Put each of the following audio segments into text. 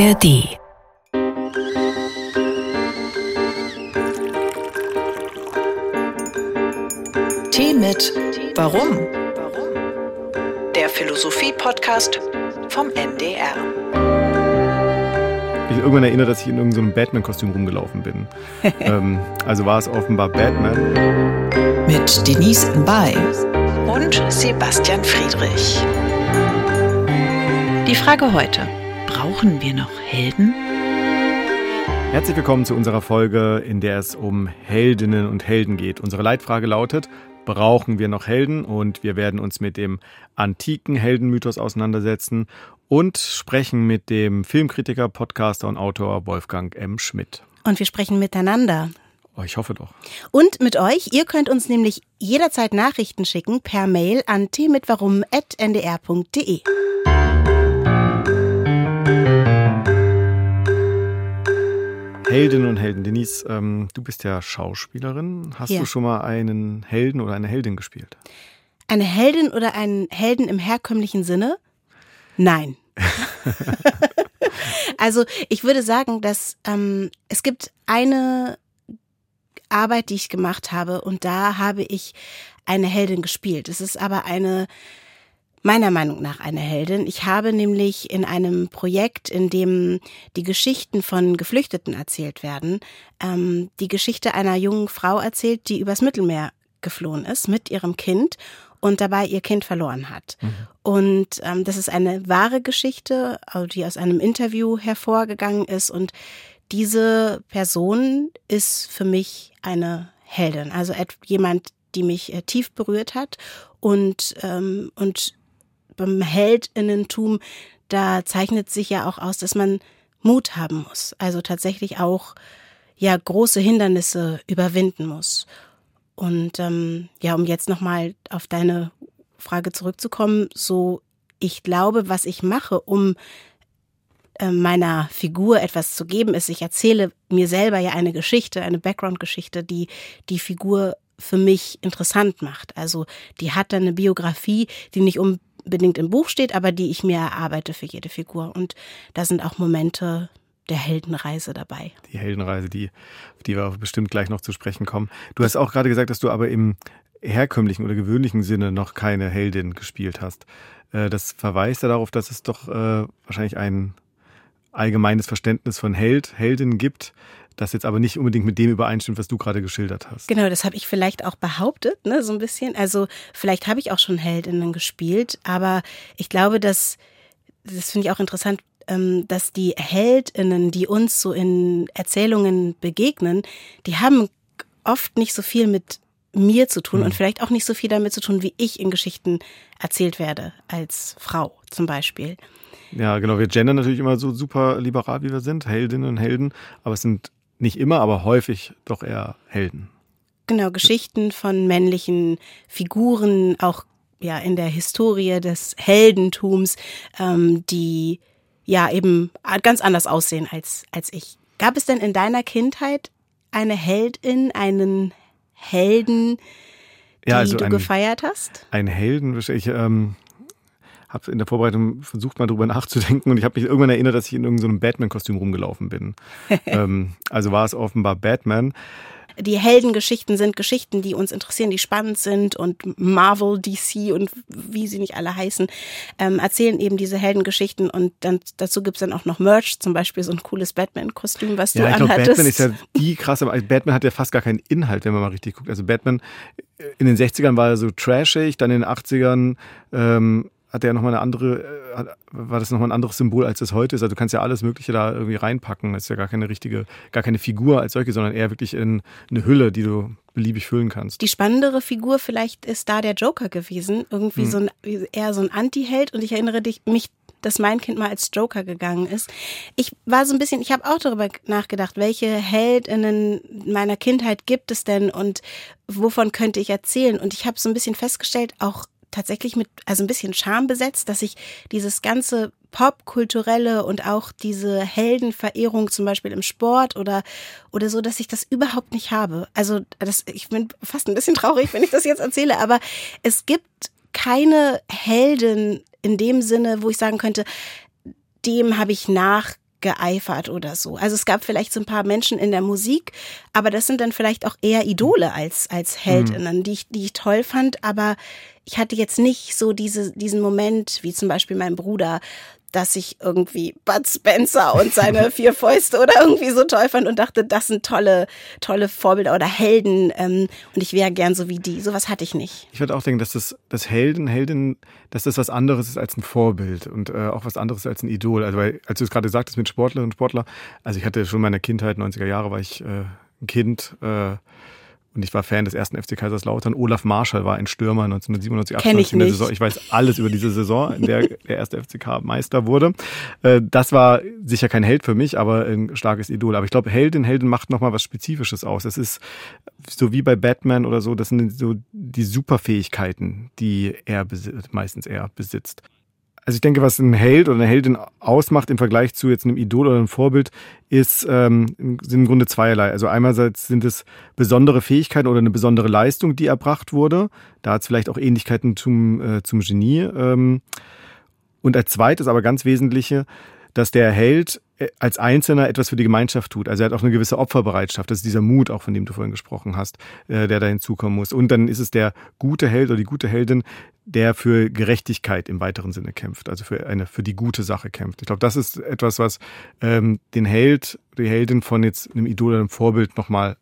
ARD Tee mit Warum? Der Philosophie-Podcast vom NDR. Ich irgendwann erinnert, dass ich in irgendeinem Batman-Kostüm rumgelaufen bin. ähm, also war es offenbar Batman. Mit Denise Mbay und Sebastian Friedrich. Die Frage heute: Brauchen wir noch Helden? Herzlich willkommen zu unserer Folge, in der es um Heldinnen und Helden geht. Unsere Leitfrage lautet, brauchen wir noch Helden? Und wir werden uns mit dem antiken Heldenmythos auseinandersetzen und sprechen mit dem Filmkritiker, Podcaster und Autor Wolfgang M. Schmidt. Und wir sprechen miteinander. Oh, ich hoffe doch. Und mit euch. Ihr könnt uns nämlich jederzeit Nachrichten schicken per Mail an tmitwarum.ndr.de. Heldinnen und Helden. Denise, ähm, du bist ja Schauspielerin. Hast Ja. du schon mal einen Helden oder eine Heldin gespielt? Eine Heldin oder einen Helden im herkömmlichen Sinne? Nein. also ich würde sagen, dass ähm, es gibt eine Arbeit, die ich gemacht habe und da habe ich eine Heldin gespielt. Es ist aber eine meiner Meinung nach eine Heldin. Ich habe nämlich in einem Projekt, in dem die Geschichten von Geflüchteten erzählt werden, ähm, die Geschichte einer jungen Frau erzählt, die übers Mittelmeer geflohen ist mit ihrem Kind und dabei ihr Kind verloren hat. Und ähm, das ist eine wahre Geschichte, also die aus einem Interview hervorgegangen ist. Und diese Person ist für mich eine Heldin, also jemand, die mich äh, tief berührt hat und ähm, und beim Heldinnentum, da zeichnet sich ja auch aus, dass man Mut haben muss. Also tatsächlich auch ja große Hindernisse überwinden muss. Und ähm, ja, um jetzt nochmal auf deine Frage zurückzukommen, so ich glaube, was ich mache, um äh, meiner Figur etwas zu geben, ist, ich erzähle mir selber ja eine Geschichte, eine Background-Geschichte, die die Figur für mich interessant macht. Also die hat dann eine Biografie, die nicht unbedingt im Buch steht, aber die ich mir erarbeite für jede Figur. Und da sind auch Momente der Heldenreise dabei. Die Heldenreise, die, die wir bestimmt gleich noch zu sprechen kommen. Du hast auch gerade gesagt, dass du aber im herkömmlichen oder gewöhnlichen Sinne noch keine Heldin gespielt hast. Äh, Das verweist ja darauf, dass es doch äh, wahrscheinlich ein allgemeines Verständnis von Held, Heldin gibt, das jetzt aber nicht unbedingt mit dem übereinstimmt, was du gerade geschildert hast. Genau, das habe ich vielleicht auch behauptet, ne, so ein bisschen. Also vielleicht habe ich auch schon Heldinnen gespielt, aber ich glaube, dass das finde ich auch interessant, ähm, dass die Heldinnen, die uns so in Erzählungen begegnen, die haben oft nicht so viel mit mir zu tun und vielleicht auch nicht so viel damit zu tun, wie ich in Geschichten erzählt werde als Frau zum Beispiel. Ja, genau. Wir gendern natürlich immer so super liberal, wie wir sind, Heldinnen und Helden, aber es sind nicht immer, aber häufig doch eher Helden. Genau, Geschichten von männlichen Figuren, auch ja in der Historie des Heldentums, ähm, die ja eben ganz anders aussehen als, als ich. Gab es denn in deiner Kindheit eine Heldin, einen Helden, die Ja, also du ein- gefeiert hast? Ein Helden, ich ähm, habe in der Vorbereitung versucht mal drüber nachzudenken und ich habe mich irgendwann erinnert, dass ich in irgendeinem Batman-Kostüm rumgelaufen bin. ähm, also war es offenbar Batman. Die Heldengeschichten sind Geschichten, die uns interessieren, die spannend sind und Marvel, DC und wie sie nicht alle heißen, ähm, erzählen eben diese Heldengeschichten und dann dazu gibt's dann auch noch Merch, zum Beispiel so ein cooles Batman-Kostüm, was du Ja, ich glaube, anhattest. Batman ist ja die krasse, aber Batman hat ja fast gar keinen Inhalt, wenn man mal richtig guckt. Also Batman äh, in den 60ern war er so trashig, dann in den 80ern ähm, hat er nochmal eine andere, äh, war das nochmal ein anderes Symbol, als es heute ist. Also du kannst ja alles Mögliche da irgendwie reinpacken. Das ist ja gar keine richtige, gar keine Figur als solche, sondern eher wirklich in eine Hülle, die du beliebig füllen kannst. Die spannendere Figur vielleicht ist da der Joker gewesen, irgendwie Hm. so ein eher so ein Anti-Held und ich erinnere dich mich dass mein Kind mal als Joker gegangen ist. Ich war so ein bisschen, ich habe auch darüber nachgedacht, welche Heldinnen meiner Kindheit gibt es denn und wovon könnte ich erzählen? Und ich habe so ein bisschen festgestellt, auch tatsächlich mit, also ein bisschen Scham besetzt, dass ich dieses ganze Popkulturelle und auch diese Heldenverehrung zum Beispiel im Sport oder, oder so, dass ich das überhaupt nicht habe. Also das, ich bin fast ein bisschen traurig, wenn ich das jetzt erzähle, aber es gibt keine Helden in dem Sinne, wo ich sagen könnte, dem habe ich nach geeifert oder so. Also es gab vielleicht so ein paar Menschen in der Musik, aber das sind dann vielleicht auch eher Idole als, als Heldinnen, mhm. die, ich, die ich toll fand, aber ich hatte jetzt nicht so diese, diesen Moment, wie zum Beispiel mein Bruder, dass ich irgendwie Bud Spencer und seine vier Fäuste oder irgendwie so toll fand und dachte, das sind tolle, tolle Vorbilder oder Helden ähm, und ich wäre gern so wie die. Sowas hatte ich nicht. Ich würde auch denken, dass das, das Helden, Heldin, dass das was anderes ist als ein Vorbild und äh, auch was anderes als ein Idol. Also weil, als du es gerade sagtest mit Sportlerinnen und Sportler, also ich hatte schon in meiner Kindheit, 90er Jahre, war ich äh, ein Kind, äh, und ich war Fan des ersten FC Kaiserslautern. Olaf Marschall war ein Stürmer 1997, 98 in der Saison. Ich weiß alles über diese Saison, in der der erste FCK Meister wurde. Äh, das war sicher kein Held für mich, aber ein starkes Idol. Aber ich glaube, Heldin, Helden macht nochmal was Spezifisches aus. Es ist so wie bei Batman oder so, das sind so die Superfähigkeiten, die er meistens er besitzt. Also ich denke, was ein Held oder eine Heldin ausmacht im Vergleich zu jetzt einem Idol oder einem Vorbild, ist, ähm, sind im Grunde zweierlei. Also einerseits sind es besondere Fähigkeiten oder eine besondere Leistung, die erbracht wurde. Da hat es vielleicht auch Ähnlichkeiten zum, äh, zum Genie. Ähm, und als zweites, aber ganz wesentliche, dass der Held äh, als Einzelner etwas für die Gemeinschaft tut. Also er hat auch eine gewisse Opferbereitschaft. Das ist dieser Mut, auch von dem du vorhin gesprochen hast, äh, der da hinzukommen muss. Und dann ist es der gute Held oder die gute Heldin, der für Gerechtigkeit im weiteren Sinne kämpft, also für eine für die gute Sache kämpft. Ich glaube, das ist etwas, was ähm, den Held, die Heldin von jetzt einem Idol oder einem Vorbild nochmal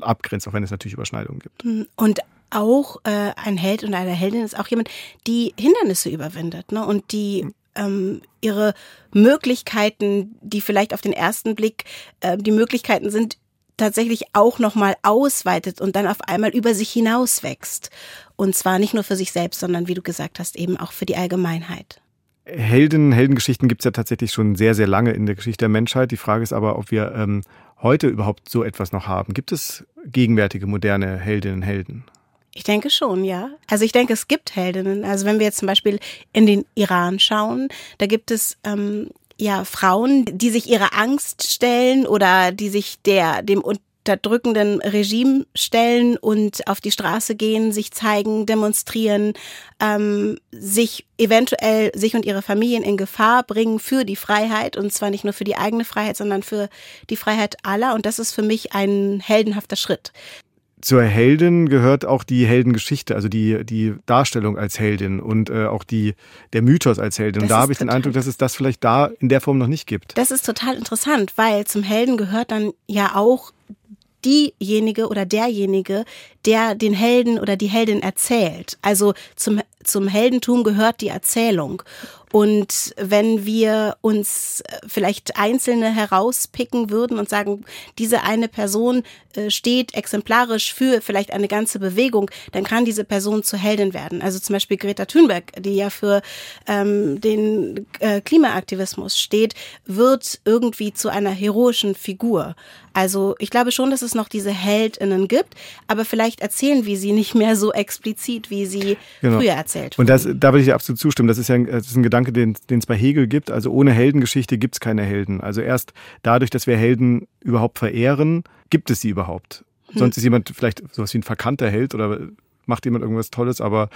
abgrenzt, auch wenn es natürlich Überschneidungen gibt. Hm, und auch äh, ein Held und eine Heldin ist auch jemand, die Hindernisse überwindet ne? und die ähm, ihre Möglichkeiten, die vielleicht auf den ersten Blick äh, die Möglichkeiten sind, tatsächlich auch nochmal ausweitet und dann auf einmal über sich hinaus wächst. Und zwar nicht nur für sich selbst, sondern wie du gesagt hast, eben auch für die Allgemeinheit. Helden, Heldengeschichten gibt es ja tatsächlich schon sehr, sehr lange in der Geschichte der Menschheit. Die Frage ist aber, ob wir ähm, heute überhaupt so etwas noch haben. Gibt es gegenwärtige, moderne Heldinnen Helden? Ich denke schon, ja. Also ich denke, es gibt Heldinnen. Also wenn wir jetzt zum Beispiel in den Iran schauen, da gibt es ähm, ja Frauen, die sich ihrer Angst stellen oder die sich der dem unterdrückenden Regime stellen und auf die Straße gehen, sich zeigen, demonstrieren, ähm, sich eventuell sich und ihre Familien in Gefahr bringen für die Freiheit und zwar nicht nur für die eigene Freiheit, sondern für die Freiheit aller. Und das ist für mich ein heldenhafter Schritt zur Heldin gehört auch die Heldengeschichte, also die, die Darstellung als Heldin und äh, auch die, der Mythos als Heldin. Das und da habe ich den Eindruck, dass es das vielleicht da in der Form noch nicht gibt. Das ist total interessant, weil zum Helden gehört dann ja auch diejenige oder derjenige, der den Helden oder die Heldin erzählt. Also zum, zum Heldentum gehört die Erzählung. Und wenn wir uns äh, vielleicht Einzelne herauspicken würden und sagen, diese eine Person äh, steht exemplarisch für vielleicht eine ganze Bewegung, dann kann diese Person zur Heldin werden. Also zum Beispiel Greta Thunberg, die ja für ähm, den äh, Klimaaktivismus steht, wird irgendwie zu einer heroischen Figur. Also ich glaube schon, dass es noch diese Heldinnen gibt, aber vielleicht erzählen wir sie nicht mehr so explizit, wie sie genau. früher erzählt wurden. Und das, da würde ich absolut zustimmen. Das ist ja ein, das ist ein Gedanke, den, den es bei Hegel gibt. Also ohne Heldengeschichte gibt es keine Helden. Also erst dadurch, dass wir Helden überhaupt verehren, gibt es sie überhaupt. Hm. Sonst ist jemand vielleicht sowas wie ein verkannter Held oder macht jemand irgendwas Tolles, aber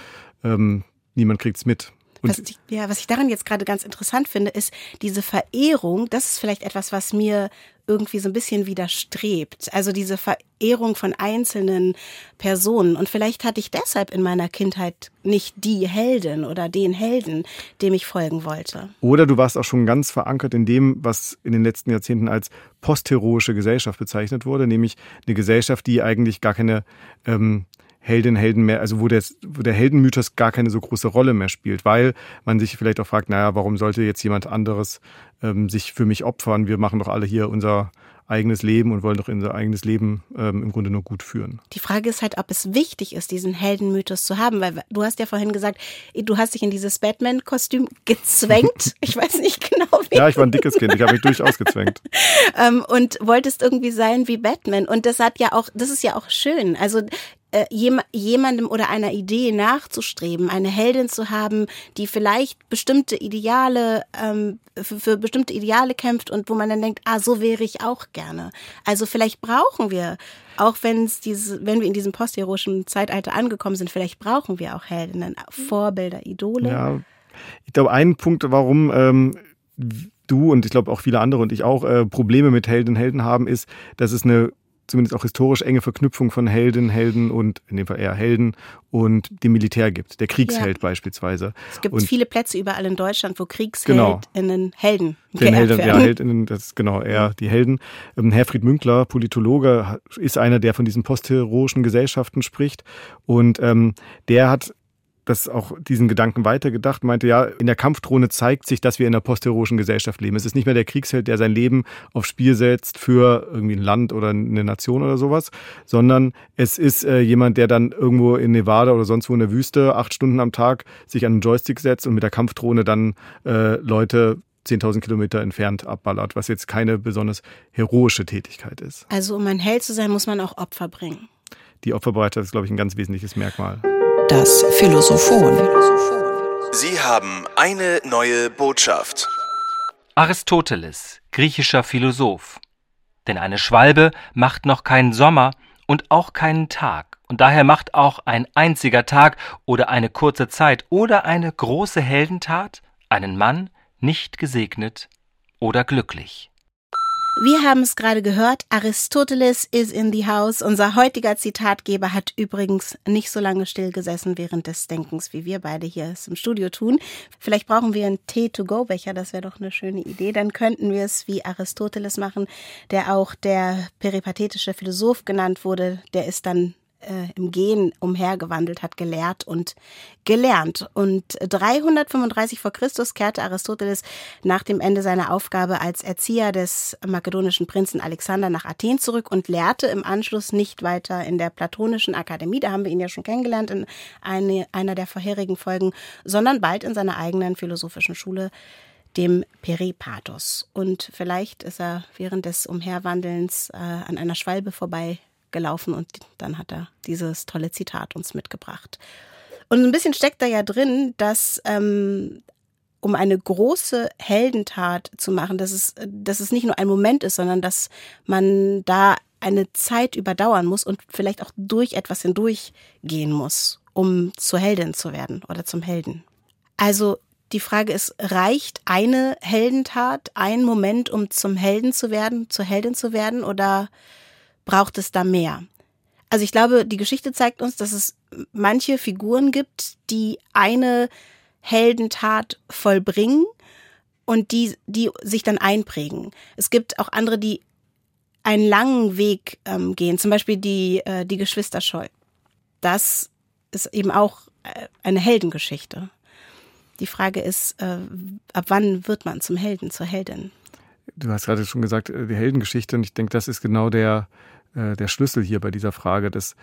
ähm, niemand kriegt es mit. Was ich, ja, was ich daran jetzt gerade ganz interessant finde, ist diese Verehrung. Das ist vielleicht etwas, was mir irgendwie so ein bisschen widerstrebt. Also diese Verehrung von einzelnen Personen. Und vielleicht hatte ich deshalb in meiner Kindheit nicht die Heldin oder den Helden, dem ich folgen wollte. Oder du warst auch schon ganz verankert in dem, was in den letzten Jahrzehnten als postheroische Gesellschaft bezeichnet wurde, nämlich eine Gesellschaft, die eigentlich gar keine ähm, Heldin, Helden mehr, also wo der, wo der Heldenmythos gar keine so große Rolle mehr spielt, weil man sich vielleicht auch fragt, naja, warum sollte jetzt jemand anderes ähm, sich für mich opfern? Wir machen doch alle hier unser eigenes Leben und wollen doch unser eigenes Leben ähm, im Grunde nur gut führen. Die Frage ist halt, ob es wichtig ist, diesen Heldenmythos zu haben, weil du hast ja vorhin gesagt, du hast dich in dieses Batman-Kostüm gezwängt. Ich weiß nicht genau wie. Ja, ich war ein dickes Kind, ich habe mich durchaus gezwängt. ähm, und wolltest irgendwie sein wie Batman. Und das hat ja auch, das ist ja auch schön. Also äh, jemandem oder einer Idee nachzustreben, eine Heldin zu haben, die vielleicht bestimmte Ideale, ähm, für, für bestimmte Ideale kämpft und wo man dann denkt, ah, so wäre ich auch gerne. Also vielleicht brauchen wir, auch wenn es diese, wenn wir in diesem postheroischen Zeitalter angekommen sind, vielleicht brauchen wir auch Heldinnen, Vorbilder, Idole. Ja, ich glaube, ein Punkt, warum ähm, du und ich glaube auch viele andere und ich auch äh, Probleme mit Helden und Helden haben, ist, dass es eine zumindest auch historisch enge Verknüpfung von Helden, Helden und in dem Fall eher Helden und dem Militär gibt. Der Kriegsheld ja. beispielsweise. Es gibt und viele Plätze überall in Deutschland, wo Kriegsheldinnen genau. Helden den Helden, werden. ja, Heldinnen, das ist genau eher die Helden. Ähm, Herfried Münkler, Politologe, ist einer, der von diesen postheroischen Gesellschaften spricht und ähm, der hat das auch diesen Gedanken weitergedacht, meinte ja, in der Kampfdrohne zeigt sich, dass wir in einer postheroischen Gesellschaft leben. Es ist nicht mehr der Kriegsheld, der sein Leben aufs Spiel setzt für irgendwie ein Land oder eine Nation oder sowas, sondern es ist äh, jemand, der dann irgendwo in Nevada oder sonst wo in der Wüste acht Stunden am Tag sich an einen Joystick setzt und mit der Kampfdrohne dann äh, Leute 10.000 Kilometer entfernt abballert, was jetzt keine besonders heroische Tätigkeit ist. Also um ein Held zu sein, muss man auch Opfer bringen. Die Opferbereitschaft ist, glaube ich, ein ganz wesentliches Merkmal. Das Philosophon. Sie haben eine neue Botschaft. Aristoteles, griechischer Philosoph. Denn eine Schwalbe macht noch keinen Sommer und auch keinen Tag. Und daher macht auch ein einziger Tag oder eine kurze Zeit oder eine große Heldentat einen Mann nicht gesegnet oder glücklich. Wir haben es gerade gehört, Aristoteles is in the house. Unser heutiger Zitatgeber hat übrigens nicht so lange stillgesessen während des Denkens, wie wir beide hier es im Studio tun. Vielleicht brauchen wir einen Tee-to-go-Becher, das wäre doch eine schöne Idee. Dann könnten wir es wie Aristoteles machen, der auch der peripathetische Philosoph genannt wurde. Der ist dann äh, im Gehen umhergewandelt, hat gelehrt und gelernt. Und 335 vor Christus kehrte Aristoteles nach dem Ende seiner Aufgabe als Erzieher des makedonischen Prinzen Alexander nach Athen zurück und lehrte im Anschluss nicht weiter in der Platonischen Akademie, da haben wir ihn ja schon kennengelernt in eine, einer der vorherigen Folgen, sondern bald in seiner eigenen philosophischen Schule dem Peripatos. Und vielleicht ist er während des Umherwandelns äh, an einer Schwalbe vorbei gelaufen und dann hat er dieses tolle Zitat uns mitgebracht. Und ein bisschen steckt da ja drin, dass ähm, um eine große Heldentat zu machen, dass es, dass es nicht nur ein Moment ist, sondern dass man da eine Zeit überdauern muss und vielleicht auch durch etwas hindurchgehen muss, um zur Heldin zu werden oder zum Helden. Also die Frage ist, reicht eine Heldentat, ein Moment, um zum Helden zu werden, zur Heldin zu werden oder braucht es da mehr. Also ich glaube, die Geschichte zeigt uns, dass es manche Figuren gibt, die eine Heldentat vollbringen und die, die sich dann einprägen. Es gibt auch andere, die einen langen Weg ähm, gehen, zum Beispiel die, äh, die Geschwister Scheu. Das ist eben auch äh, eine Heldengeschichte. Die Frage ist, äh, ab wann wird man zum Helden, zur Heldin? Du hast gerade schon gesagt, äh, die Heldengeschichte, und ich denke, das ist genau der, äh, der Schlüssel hier bei dieser Frage, dass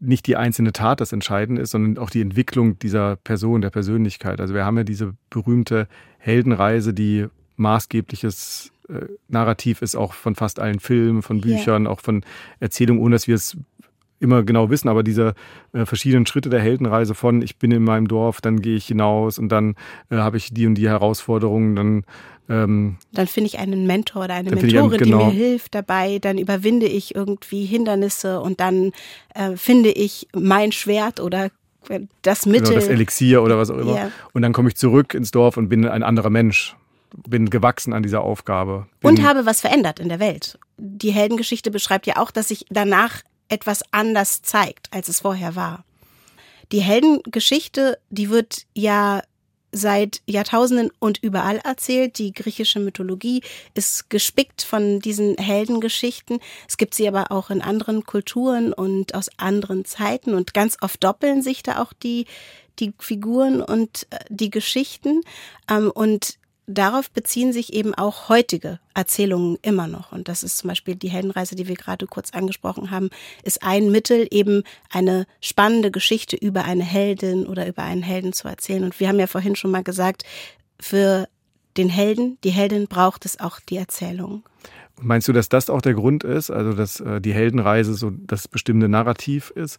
nicht die einzelne Tat das Entscheidende ist, sondern auch die Entwicklung dieser Person, der Persönlichkeit. Also wir haben ja diese berühmte Heldenreise, die maßgebliches äh, Narrativ ist, auch von fast allen Filmen, von Büchern, yeah. auch von Erzählungen, ohne dass wir es immer genau wissen, aber diese äh, verschiedenen Schritte der Heldenreise von ich bin in meinem Dorf, dann gehe ich hinaus und dann äh, habe ich die und die Herausforderungen, dann ähm, dann finde ich einen Mentor oder eine Mentorin, einen, genau. die mir hilft dabei, dann überwinde ich irgendwie Hindernisse und dann äh, finde ich mein Schwert oder das Mittel. Genau, das Elixier oder was auch immer. Yeah. Und dann komme ich zurück ins Dorf und bin ein anderer Mensch. Bin gewachsen an dieser Aufgabe. Und habe was verändert in der Welt. Die Heldengeschichte beschreibt ja auch, dass sich danach etwas anders zeigt, als es vorher war. Die Heldengeschichte, die wird ja seit Jahrtausenden und überall erzählt. Die griechische Mythologie ist gespickt von diesen Heldengeschichten. Es gibt sie aber auch in anderen Kulturen und aus anderen Zeiten und ganz oft doppeln sich da auch die, die Figuren und äh, die Geschichten. Ähm, und darauf beziehen sich eben auch heutige Erzählungen immer noch. Und das ist zum Beispiel die Heldenreise, die wir gerade kurz angesprochen haben, ist ein Mittel, eben eine spannende Geschichte über eine Heldin oder über einen Helden zu erzählen. Und wir haben ja vorhin schon mal gesagt, für den Helden, die Heldin braucht es auch die Erzählung. Meinst du, dass das auch der Grund ist, also dass äh, die Heldenreise so das bestimmte Narrativ ist,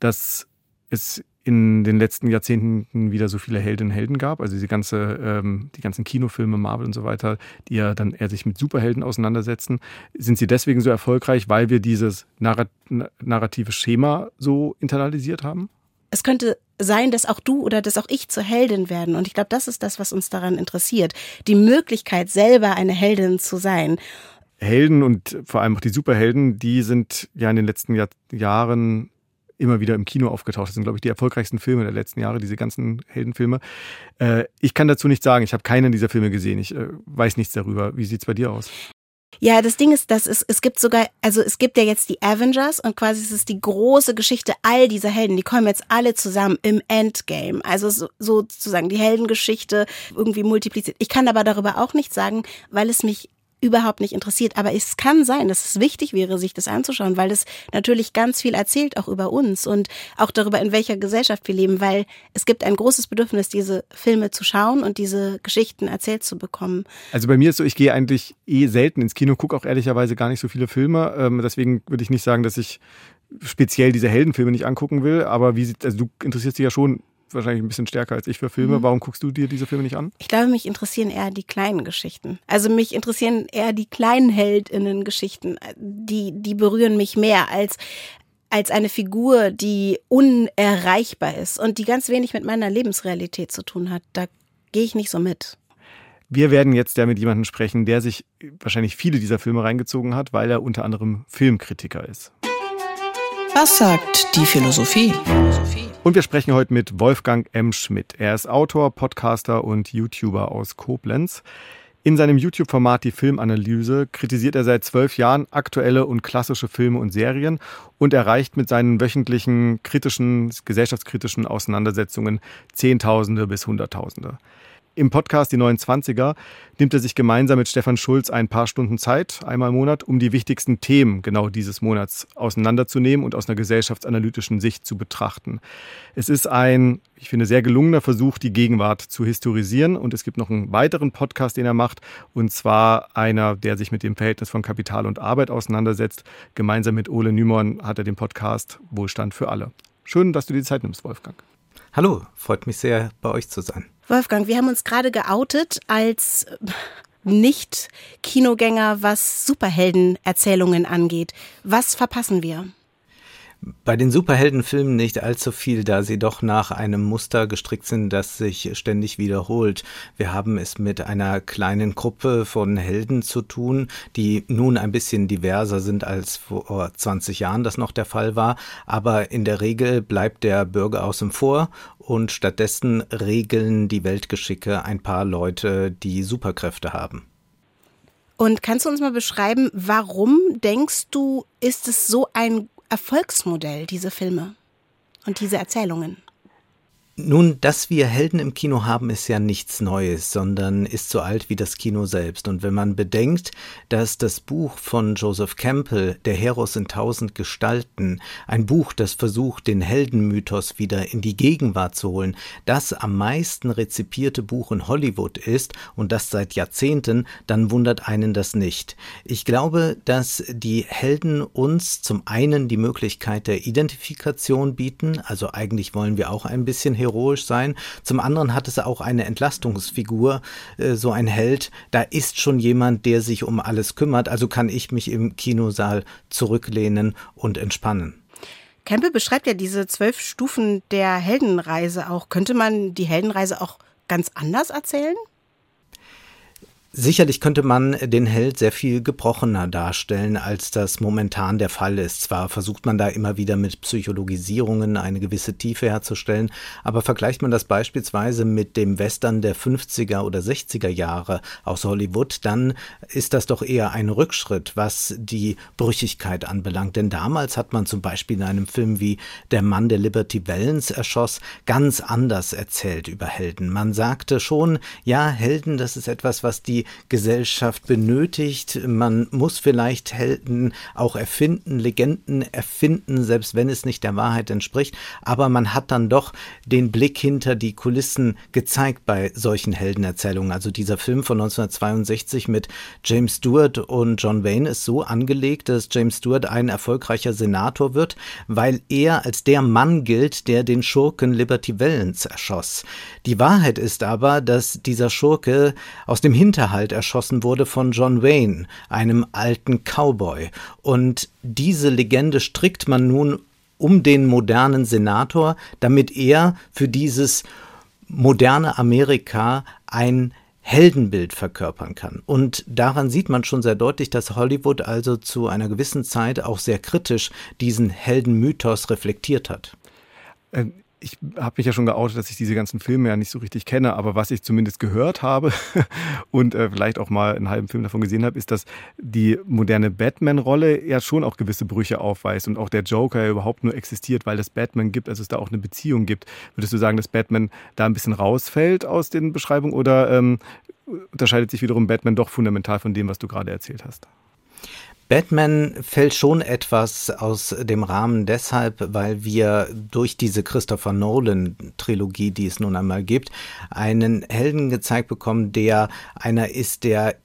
dass es in den letzten Jahrzehnten wieder so viele Heldinnen und Helden gab. Also diese ganze, ähm, die ganzen Kinofilme, Marvel und so weiter, die ja dann eher sich mit Superhelden auseinandersetzen. Sind sie deswegen so erfolgreich, weil wir dieses narrative Schema so internalisiert haben? es könnte sein, dass auch du oder dass auch ich zur Heldin werden. Und ich glaube, das ist das, was uns daran interessiert. Die Möglichkeit, selber eine Heldin zu sein. Helden und vor allem auch die Superhelden, die sind ja in den letzten Jahr Jahren immer wieder im Kino aufgetaucht. Das sind, glaube ich, die erfolgreichsten Filme der letzten Jahre, diese ganzen Heldenfilme. Äh, ich kann dazu nichts sagen. Ich habe keinen dieser Filme gesehen. Ich äh, weiß nichts darüber. Wie sieht's bei dir aus? Ja, das Ding ist, dass es, es gibt sogar, also es gibt ja jetzt die Avengers und quasi es ist die große Geschichte all dieser Helden. Die kommen jetzt alle zusammen im Endgame. Also so, sozusagen die Heldengeschichte irgendwie multipliziert. Ich kann aber darüber auch nichts sagen, weil es mich überhaupt nicht interessiert. Aber es kann sein, dass es wichtig wäre, sich das anzuschauen, weil es natürlich ganz viel erzählt, auch über uns und auch darüber, in welcher Gesellschaft wir leben, weil es gibt ein großes Bedürfnis, diese Filme zu schauen und diese Geschichten erzählt zu bekommen. Also bei mir ist so, ich gehe eigentlich eh selten ins Kino, gucke auch ehrlicherweise gar nicht so viele Filme. Ähm, deswegen würde ich nicht sagen, dass ich speziell diese Heldenfilme nicht angucken will, aber wie sieht, also du interessierst dich ja schon wahrscheinlich ein bisschen stärker als ich für Filme. Mhm. Warum guckst du dir diese Filme nicht an? Ich glaube, mich interessieren eher die kleinen Geschichten. Also mich interessieren eher die kleinen Heldinnen-Geschichten. Die, die berühren mich mehr als als eine Figur, die unerreichbar ist und die ganz wenig mit meiner Lebensrealität zu tun hat. Da gehe ich nicht so mit. Wir werden jetzt ja mit jemandem sprechen, der sich wahrscheinlich viele dieser Filme reingezogen hat, weil er unter anderem Filmkritiker ist. Was sagt die Philosophie? Und wir sprechen heute mit Wolfgang M. Schmidt. Er ist Autor, Podcaster und YouTuber aus Koblenz. In seinem YouTube-Format Die Filmanalyse kritisiert er seit zwölf Jahren aktuelle und klassische Filme und Serien und erreicht mit seinen wöchentlichen kritischen, gesellschaftskritischen Auseinandersetzungen Zehntausende bis Hunderttausende. Im Podcast Die 29er nimmt er sich gemeinsam mit Stefan Schulz ein paar Stunden Zeit, einmal im Monat, um die wichtigsten Themen genau dieses Monats auseinanderzunehmen und aus einer gesellschaftsanalytischen Sicht zu betrachten. Es ist ein, ich finde, sehr gelungener Versuch, die Gegenwart zu historisieren. Und es gibt noch einen weiteren Podcast, den er macht, und zwar einer, der sich mit dem Verhältnis von Kapital und Arbeit auseinandersetzt. Gemeinsam mit Ole Nymon hat er den Podcast Wohlstand für alle. Schön, dass du dir die Zeit nimmst, Wolfgang. Hallo, freut mich sehr, bei euch zu sein. Wolfgang, wir haben uns gerade geoutet als Nicht-Kinogänger, was Superheldenerzählungen angeht. Was verpassen wir? Bei den Superheldenfilmen nicht allzu viel, da sie doch nach einem Muster gestrickt sind, das sich ständig wiederholt. Wir haben es mit einer kleinen Gruppe von Helden zu tun, die nun ein bisschen diverser sind als vor 20 Jahren das noch der Fall war, aber in der Regel bleibt der Bürger außen vor und stattdessen regeln die Weltgeschicke ein paar Leute, die Superkräfte haben. Und kannst du uns mal beschreiben, warum denkst du, ist es so ein Erfolgsmodell, diese Filme und diese Erzählungen? Nun, dass wir Helden im Kino haben, ist ja nichts Neues, sondern ist so alt wie das Kino selbst. Und wenn man bedenkt, dass das Buch von Joseph Campbell, Der Heros in tausend Gestalten, ein Buch, das versucht, den Heldenmythos wieder in die Gegenwart zu holen, das am meisten rezipierte Buch in Hollywood ist und das seit Jahrzehnten, dann wundert einen das nicht. Ich glaube, dass die Helden uns zum einen die Möglichkeit der Identifikation bieten, also eigentlich wollen wir auch ein bisschen heroisch sein. Zum anderen hat es auch eine Entlastungsfigur, äh, so ein Held. Da ist schon jemand, der sich um alles kümmert. Also kann ich mich im Kinosaal zurücklehnen und entspannen. Campbell beschreibt ja diese zwölf Stufen der Heldenreise auch. Könnte man die Heldenreise auch ganz anders erzählen? Sicherlich könnte man den Held sehr viel gebrochener darstellen, als das momentan der Fall ist. Zwar versucht man da immer wieder mit Psychologisierungen eine gewisse Tiefe herzustellen, aber vergleicht man das beispielsweise mit dem Western der 50er oder 60er Jahre aus Hollywood, dann ist das doch eher ein Rückschritt, was die Brüchigkeit anbelangt. Denn damals hat man zum Beispiel in einem Film wie Der Mann, der Liberty Valance erschoss, ganz anders erzählt über Helden. Man sagte schon, ja, Helden, das ist etwas, was die Gesellschaft benötigt. Man muss vielleicht Helden auch erfinden, Legenden erfinden, selbst wenn es nicht der Wahrheit entspricht. Aber man hat dann doch den Blick hinter die Kulissen gezeigt bei solchen Heldenerzählungen. Also dieser Film von 1962 mit James Stewart und John Wayne ist so angelegt, dass James Stewart ein erfolgreicher Senator wird, weil er als der Mann gilt, der den Schurken Liberty Valance erschoss. Die Wahrheit ist aber, dass dieser Schurke aus dem Hinterhalt Hinterhalt erschossen wurde von John Wayne, einem alten Cowboy. Und diese Legende strickt man nun um den modernen Senator, damit er für dieses moderne Amerika ein Heldenbild verkörpern kann. Und daran sieht man schon sehr deutlich, dass Hollywood also zu einer gewissen Zeit auch sehr kritisch diesen Heldenmythos reflektiert hat. Ich habe mich ja schon geoutet, dass ich diese ganzen Filme ja nicht so richtig kenne, aber was ich zumindest gehört habe und äh, vielleicht auch mal einen halben Film davon gesehen habe, ist, dass die moderne Batman-Rolle ja schon auch gewisse Brüche aufweist und auch der Joker ja überhaupt nur existiert, weil es Batman gibt, also es da auch eine Beziehung gibt. Würdest du sagen, dass Batman da ein bisschen rausfällt aus den Beschreibungen oder ähm, unterscheidet sich wiederum Batman doch fundamental von dem, was du gerade erzählt hast? Batman fällt schon etwas aus dem Rahmen deshalb, weil wir durch diese Christopher Nolan-Trilogie, die es nun einmal gibt, einen Helden gezeigt bekommen, der einer ist, der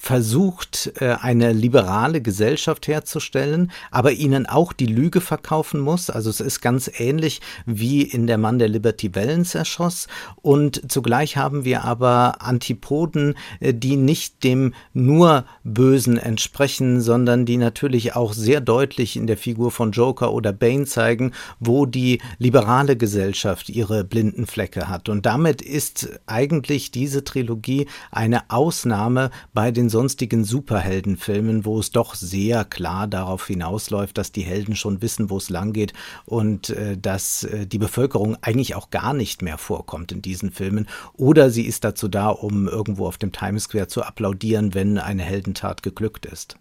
versucht, äh, eine liberale Gesellschaft herzustellen, aber ihnen auch die Lüge verkaufen muss. Also es ist ganz ähnlich wie in Der Mann, der Liberty Valens erschoss. Und zugleich haben wir aber Antipoden, äh, die nicht dem nur Bösen entsprechen, sondern die natürlich auch sehr deutlich in der Figur von Joker oder Bane zeigen, wo die liberale Gesellschaft ihre blinden Flecke hat. Und damit ist eigentlich diese Trilogie eine Ausnahme bei den sonstigen Superheldenfilmen, wo es doch sehr klar darauf hinausläuft, dass die Helden schon wissen, wo es lang geht und äh, dass äh, die Bevölkerung eigentlich auch gar nicht mehr vorkommt in diesen Filmen. Oder sie ist dazu da, um irgendwo auf dem Times Square zu applaudieren, wenn eine Heldentat geglückt ist.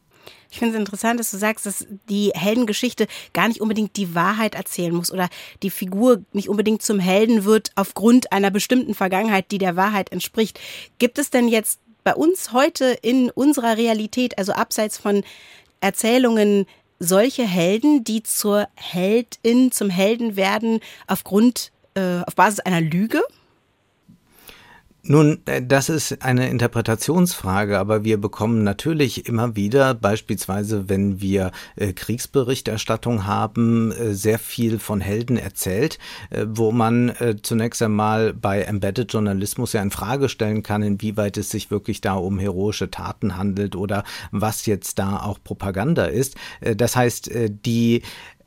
Ich finde es interessant, dass du sagst, dass die Heldengeschichte gar nicht unbedingt die Wahrheit erzählen muss oder die Figur nicht unbedingt zum Helden wird aufgrund einer bestimmten Vergangenheit, die der Wahrheit entspricht. Gibt es denn jetzt bei uns heute in unserer Realität, also abseits von Erzählungen, solche Helden, die zur Heldin, zum Helden werden aufgrund, äh, auf Basis einer Lüge? Nun, äh, das ist eine Interpretationsfrage, aber wir bekommen natürlich immer wieder, beispielsweise wenn wir äh, Kriegsberichterstattung haben, äh, sehr viel von Helden erzählt, äh, wo man zunächst einmal bei Embedded Journalismus ja in Frage stellen kann, inwieweit es sich wirklich da um heroische Taten handelt oder was jetzt da auch Propaganda ist. Das heißt, die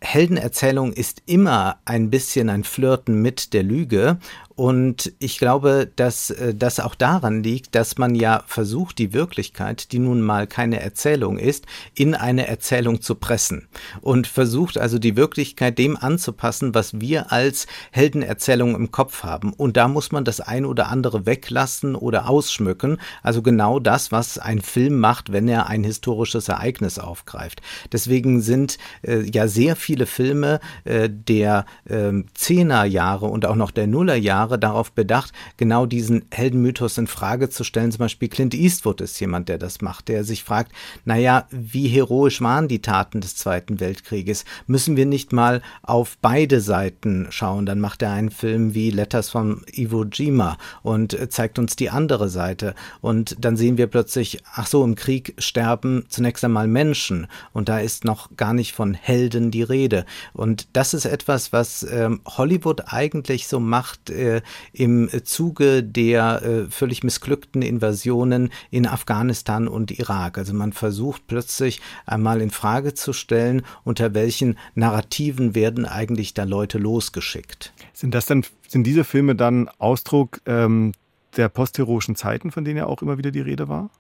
Heldenerzählung ist immer ein bisschen ein Flirten mit der Lüge und ich glaube, dass äh, das auch daran liegt, dass man ja versucht, die Wirklichkeit, die nun mal keine Erzählung ist, in eine Erzählung zu pressen. Und versucht also die Wirklichkeit dem anzupassen, was wir als Heldenerzählung im Kopf haben. Und da muss man das ein oder andere weglassen oder ausschmücken. Also genau das, was ein Film macht, wenn er ein historisches Ereignis aufgreift. Deswegen sind äh, ja sehr viele Filme äh, der äh, Zehnerjahre und auch noch der Nullerjahre Jahre darauf bedacht, genau diesen Heldenmythos in Frage zu stellen. Zum Beispiel Clint Eastwood ist jemand, der das macht, der sich fragt, naja, wie heroisch waren die Taten des Zweiten Weltkrieges? Müssen wir nicht mal auf beide Seiten schauen? Dann macht er einen Film wie Letters from Iwo Jima und zeigt uns die andere Seite. Und dann sehen wir plötzlich, ach so, im Krieg sterben zunächst einmal Menschen und da ist noch gar nicht von Helden die Rede. Und das ist etwas, was ähm, Hollywood eigentlich so macht, äh, äh, im Zuge der äh, völlig missglückten Invasionen in Afghanistan und Irak. Also man versucht plötzlich einmal in Frage zu stellen, unter welchen Narrativen werden eigentlich da Leute losgeschickt. Sind das dann, sind diese Filme dann Ausdruck ähm, der postheroischen Zeiten, von denen ja auch immer wieder die Rede war?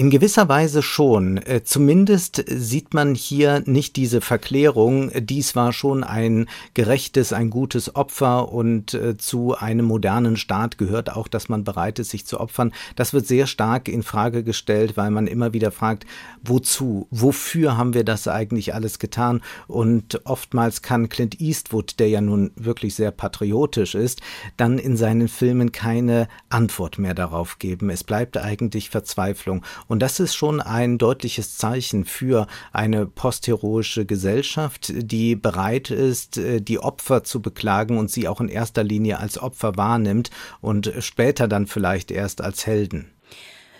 In gewisser Weise schon. Äh, zumindest sieht man hier nicht diese Verklärung. Dies war schon ein gerechtes, ein gutes Opfer und äh, zu einem modernen Staat gehört auch, dass man bereit ist, sich zu opfern. Das wird sehr stark in Frage gestellt, weil man immer wieder fragt, wozu, wofür haben wir das eigentlich alles getan? Und oftmals kann Clint Eastwood, der ja nun wirklich sehr patriotisch ist, dann in seinen Filmen keine Antwort mehr darauf geben. Es bleibt eigentlich Verzweiflung. Und das ist schon ein deutliches Zeichen für eine postheroische Gesellschaft, die bereit ist, äh, die Opfer zu beklagen und sie auch in erster Linie als Opfer wahrnimmt und später dann vielleicht erst als Helden.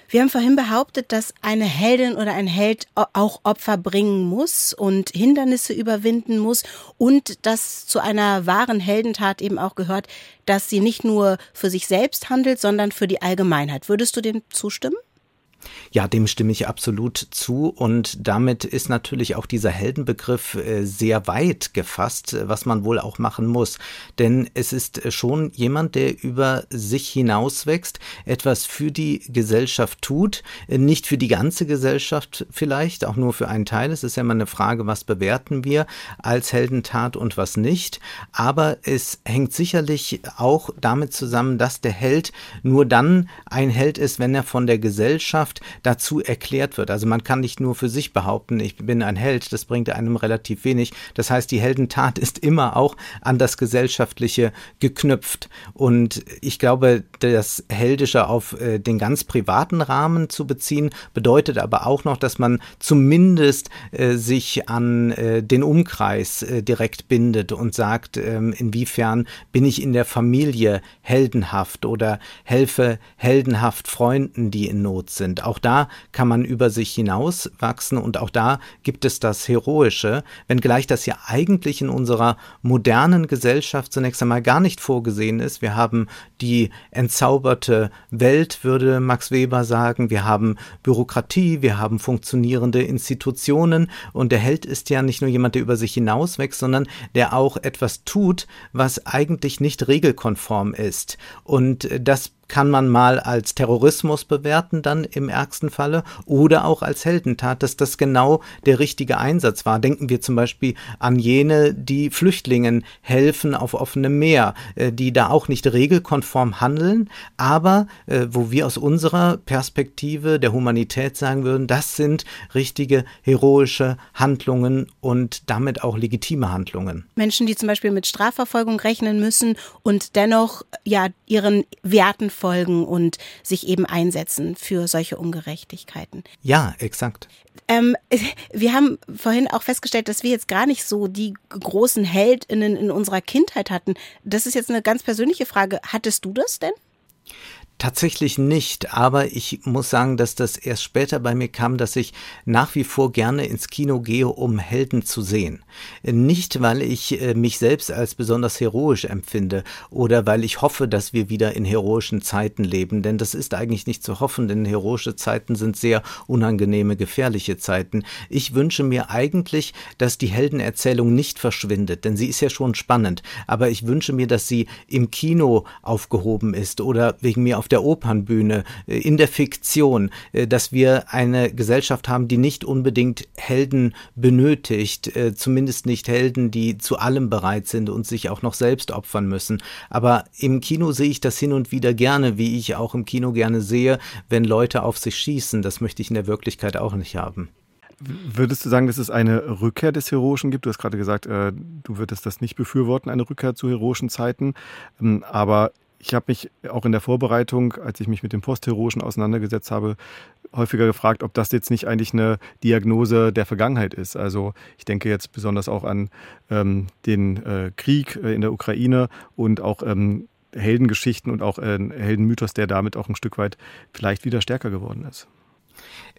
Wir haben vorhin behauptet, dass eine Heldin oder ein Held auch Opfer bringen muss und Hindernisse überwinden muss und dass zu einer wahren Heldentat eben auch gehört, dass sie nicht nur für sich selbst handelt, sondern für die Allgemeinheit. Würdest du dem zustimmen? Ja, dem stimme ich absolut zu und damit ist natürlich auch dieser Heldenbegriff äh, sehr weit gefasst, was man wohl auch machen muss. Denn es ist schon jemand, der über sich hinauswächst, etwas für die Gesellschaft tut, nicht für die ganze Gesellschaft vielleicht, auch nur für einen Teil. Es ist ja immer eine Frage, was bewerten wir als Heldentat und was nicht. Aber es hängt sicherlich auch damit zusammen, dass der Held nur dann ein Held ist, wenn er von der Gesellschaft dazu erklärt wird. Also man kann nicht nur für sich behaupten, ich bin ein Held, das bringt einem relativ wenig. Das heißt, die Heldentat ist immer auch an das Gesellschaftliche geknüpft. Und ich glaube, das Heldische auf äh, den ganz privaten Rahmen zu beziehen, bedeutet aber auch noch, dass man zumindest äh, sich an äh, den Umkreis äh, direkt bindet und sagt, ähm, inwiefern bin ich in der Familie heldenhaft oder helfe heldenhaft Freunden, die in Not sind. Auch da kann man über sich hinaus wachsen und auch da gibt es das Heroische, wenngleich das ja eigentlich in unserer modernen Gesellschaft zunächst einmal gar nicht vorgesehen ist. Wir haben die entzauberte Welt, würde Max Weber sagen. Wir haben Bürokratie, wir haben funktionierende Institutionen und der Held ist ja nicht nur jemand, der über sich hinauswächst, sondern der auch etwas tut, was eigentlich nicht regelkonform ist. Und das kann man mal als Terrorismus bewerten, dann im ärgsten Falle, oder auch als Heldentat, dass das genau der richtige Einsatz war. Denken wir zum Beispiel an jene, die Flüchtlingen helfen auf offenem Meer, äh, die da auch nicht regelkonform handeln, aber äh, wo wir aus unserer Perspektive der Humanität sagen würden, das sind richtige heroische Handlungen und damit auch legitime Handlungen. Menschen, die zum Beispiel mit Strafverfolgung rechnen müssen und dennoch ja ihren Werten folgen und sich eben einsetzen für solche Ungerechtigkeiten. Ja, exakt. Ähm, wir haben vorhin auch festgestellt, dass wir jetzt gar nicht so die großen Heldinnen in unserer Kindheit hatten. Das ist jetzt eine ganz persönliche Frage. Hattest du das denn? Tatsächlich nicht, aber ich muss sagen, dass das erst später bei mir kam, dass ich nach wie vor gerne ins Kino gehe, um Helden zu sehen. Nicht, weil ich äh, mich selbst als besonders heroisch empfinde oder weil ich hoffe, dass wir wieder in heroischen Zeiten leben, denn das ist eigentlich nicht zu hoffen, denn heroische Zeiten sind sehr unangenehme, gefährliche Zeiten. Ich wünsche mir eigentlich, dass die Heldenerzählung nicht verschwindet, denn sie ist ja schon spannend, aber ich wünsche mir, dass sie im Kino aufgehoben ist oder wegen mir auf der Opernbühne, äh, in der Fiktion, äh, dass wir eine Gesellschaft haben, die nicht unbedingt Helden benötigt, äh, zumindest nicht Helden, die zu allem bereit sind und sich auch noch selbst opfern müssen. Aber im Kino sehe ich das hin und wieder gerne, wie ich auch im Kino gerne sehe, wenn Leute auf sich schießen. Das möchte ich in der Wirklichkeit auch nicht haben. Würdest du sagen, dass es eine Rückkehr des Heroischen gibt? Du hast gerade gesagt, äh, du würdest das nicht befürworten, eine Rückkehr zu heroischen Zeiten. Ähm, aber ich habe mich auch in der Vorbereitung, als ich mich mit dem Postheroischen auseinandergesetzt habe, häufiger gefragt, ob das jetzt nicht eigentlich eine Diagnose der Vergangenheit ist. Also ich denke jetzt besonders auch an ähm, den äh, Krieg äh, in der Ukraine und auch ähm, Heldengeschichten und auch äh, Heldenmythos, der damit auch ein Stück weit vielleicht wieder stärker geworden ist.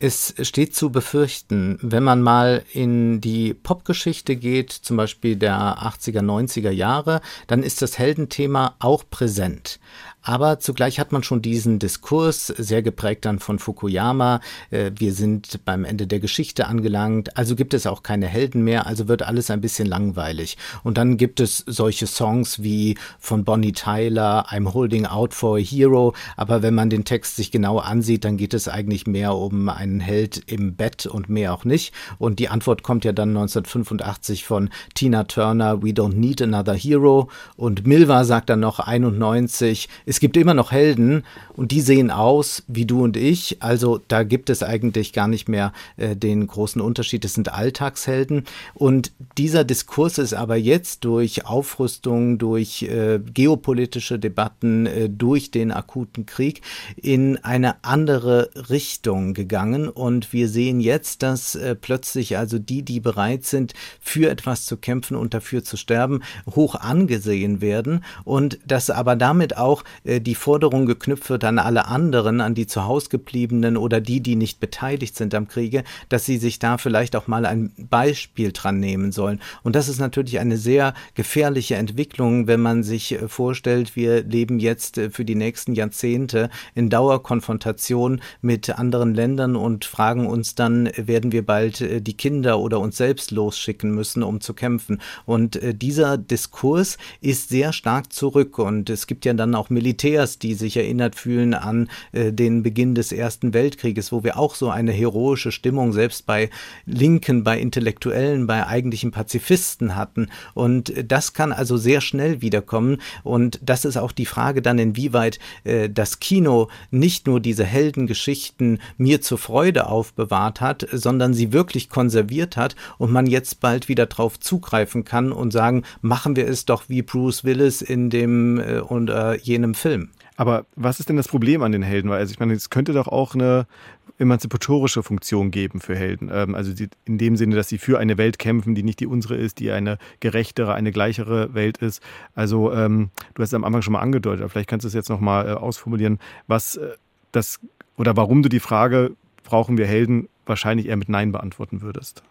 Es steht zu befürchten, wenn man mal in die Popgeschichte geht, zum Beispiel der 80er, 90er Jahre, dann ist das Heldenthema auch präsent. Aber zugleich hat man schon diesen Diskurs, sehr geprägt dann von Fukuyama, äh, wir sind beim Ende der Geschichte angelangt, also gibt es auch keine Helden mehr, also wird alles ein bisschen langweilig. Und dann gibt es solche Songs wie von Bonnie Tyler, I'm Holding Out for a Hero, aber wenn man den Text sich genau ansieht, dann geht es eigentlich mehr um einen Held im Bett und mehr auch nicht. Und die Antwort kommt ja dann 1985 von Tina Turner, We Don't Need Another Hero. Und Milva sagt dann noch 91, es gibt immer noch Helden und die sehen aus wie du und ich. Also da gibt es eigentlich gar nicht mehr äh, den großen Unterschied. Es sind Alltagshelden. Und dieser Diskurs ist aber jetzt durch Aufrüstung, durch äh, geopolitische Debatten, äh, durch den akuten Krieg in eine andere Richtung gegangen. Und wir sehen jetzt, dass äh, plötzlich also die, die bereit sind, für etwas zu kämpfen und dafür zu sterben, hoch angesehen werden. Und dass aber damit auch äh, die Forderung geknüpft wird an alle anderen, an die zu Hause gebliebenen oder die, die nicht beteiligt sind am Kriege, dass sie sich da vielleicht auch mal ein Beispiel dran nehmen sollen. Und das ist natürlich eine sehr gefährliche Entwicklung, wenn man sich äh, vorstellt, wir leben jetzt äh, für die nächsten Jahrzehnte in Dauerkonfrontation mit anderen Ländern und fragen uns dann, werden wir bald äh, die Kinder oder uns selbst losschicken müssen, um zu kämpfen. Und dieser Diskurs ist sehr stark zurück und es gibt ja dann auch Militärs, die sich erinnert fühlen an den Beginn des Ersten Weltkrieges, wo wir auch so eine heroische Stimmung selbst bei Linken, bei Intellektuellen, bei eigentlichen Pazifisten hatten. Und das kann also sehr schnell wiederkommen. Und das ist auch die Frage dann, inwieweit äh, das Kino nicht nur diese Heldengeschichten mir zur Freude aufbewahrt hat, sondern sie wirklich konserviert hat und man jetzt bald wieder drauf zugreifen kann und sagen, machen wir es doch wie Bruce Willis in dem äh, und äh, jenem Film. Aber was ist denn das Problem an den Helden? Weil also ich meine, es könnte doch auch eine emanzipatorische Funktion geben für Helden. Ähm, also in dem Sinne, dass sie für eine Welt kämpfen, die nicht die unsere ist, die eine gerechtere, eine gleichere Welt ist. Also ähm, du hast es am Anfang schon mal angedeutet, aber vielleicht kannst du es jetzt nochmal äh, ausformulieren, was äh, das oder warum du die Frage, brauchen wir Helden, wahrscheinlich eher mit Nein beantworten würdest.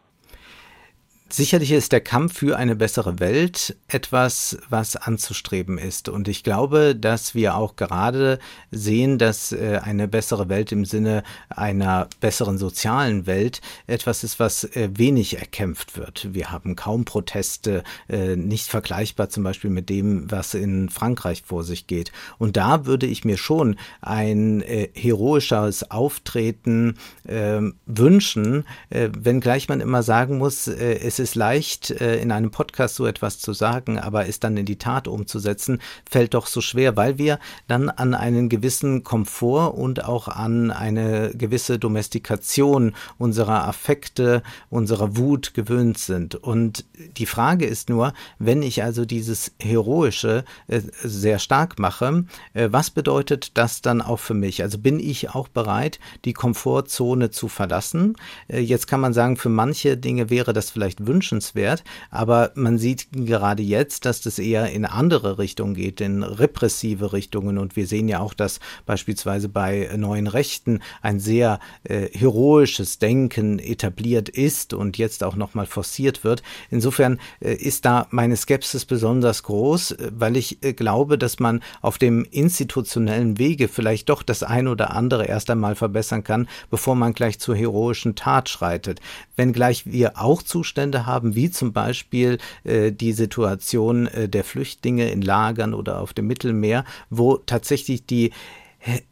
Sicherlich ist der Kampf für eine bessere Welt etwas, was anzustreben ist. Und ich glaube, dass wir auch gerade sehen, dass äh, eine bessere Welt im Sinne einer besseren sozialen Welt etwas ist, was äh, wenig erkämpft wird. Wir haben kaum Proteste, äh, nicht vergleichbar zum Beispiel mit dem, was in Frankreich vor sich geht. Und da würde ich mir schon ein heroisches Auftreten ähm, wünschen, wenngleich man immer sagen muss, es ist leicht, äh, in einem Podcast so etwas zu sagen, aber es dann in die Tat umzusetzen, fällt doch so schwer, weil wir dann an einen gewissen Komfort und auch an eine gewisse Domestikation unserer Affekte, unserer Wut gewöhnt sind. Und die Frage ist nur, wenn ich also dieses Heroische äh, sehr stark mache, äh, was bedeutet das dann auch für mich? Also bin ich auch bereit, die Komfortzone zu verlassen? Jetzt kann man sagen, für manche Dinge wäre das vielleicht wünschenswert, aber man sieht gerade jetzt, dass das eher in andere Richtungen geht, in repressive Richtungen. Und wir sehen ja auch, dass beispielsweise bei neuen Rechten ein sehr äh, heroisches Denken etabliert ist und jetzt auch nochmal forciert wird. Insofern äh, ist da meine Skepsis besonders groß, äh, weil ich äh, glaube, dass man auf dem institutionellen Wege vielleicht doch das ein oder andere erst einmal verbessern kann, bevor man gleich zur heroischen Tat schreitet. Wenngleich wir auch Zustände haben, wie zum Beispiel äh, die Situation äh, der Flüchtlinge in Lagern oder auf dem Mittelmeer, wo tatsächlich die